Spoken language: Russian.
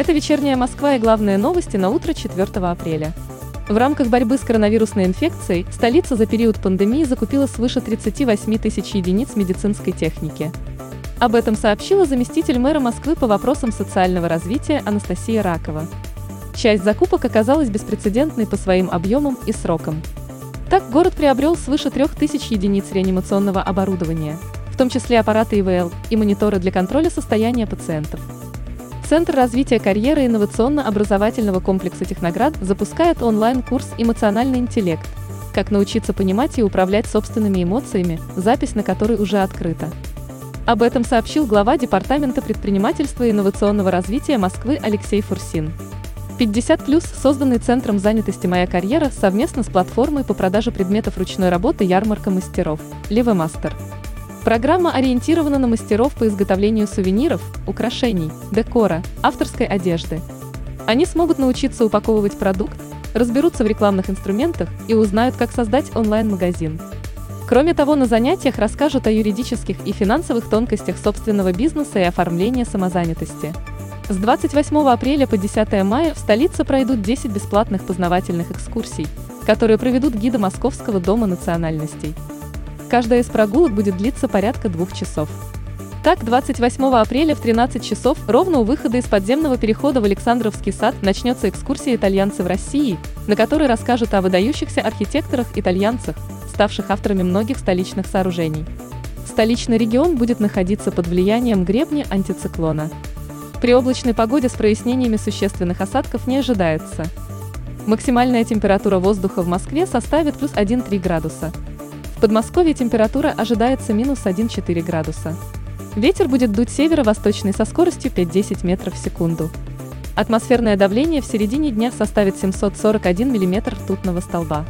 Это вечерняя Москва и главные новости на утро 4 апреля. В рамках борьбы с коронавирусной инфекцией столица за период пандемии закупила свыше 38 тысяч единиц медицинской техники. Об этом сообщила заместитель мэра Москвы по вопросам социального развития Анастасия Ракова. Часть закупок оказалась беспрецедентной по своим объемам и срокам. Так город приобрел свыше 3000 единиц реанимационного оборудования, в том числе аппараты ИВЛ и мониторы для контроля состояния пациентов. Центр развития карьеры инновационно-образовательного комплекса «Техноград» запускает онлайн-курс «Эмоциональный интеллект», как научиться понимать и управлять собственными эмоциями, запись на который уже открыта. Об этом сообщил глава Департамента предпринимательства и инновационного развития Москвы Алексей Фурсин. 50 плюс, созданный Центром занятости «Моя карьера» совместно с платформой по продаже предметов ручной работы «Ярмарка мастеров» Левомастер. Программа ориентирована на мастеров по изготовлению сувениров, украшений, декора, авторской одежды. Они смогут научиться упаковывать продукт, разберутся в рекламных инструментах и узнают, как создать онлайн-магазин. Кроме того, на занятиях расскажут о юридических и финансовых тонкостях собственного бизнеса и оформления самозанятости. С 28 апреля по 10 мая в столице пройдут 10 бесплатных познавательных экскурсий, которые проведут гиды Московского дома национальностей. Каждая из прогулок будет длиться порядка двух часов. Так, 28 апреля в 13 часов ровно у выхода из подземного перехода в Александровский сад начнется экскурсия «Итальянцы в России», на которой расскажут о выдающихся архитекторах-итальянцах, ставших авторами многих столичных сооружений. Столичный регион будет находиться под влиянием гребня антициклона. При облачной погоде с прояснениями существенных осадков не ожидается. Максимальная температура воздуха в Москве составит плюс 1,3 градуса. В Подмосковье температура ожидается минус 1,4 градуса. Ветер будет дуть северо-восточный со скоростью 5-10 метров в секунду. Атмосферное давление в середине дня составит 741 миллиметр ртутного столба.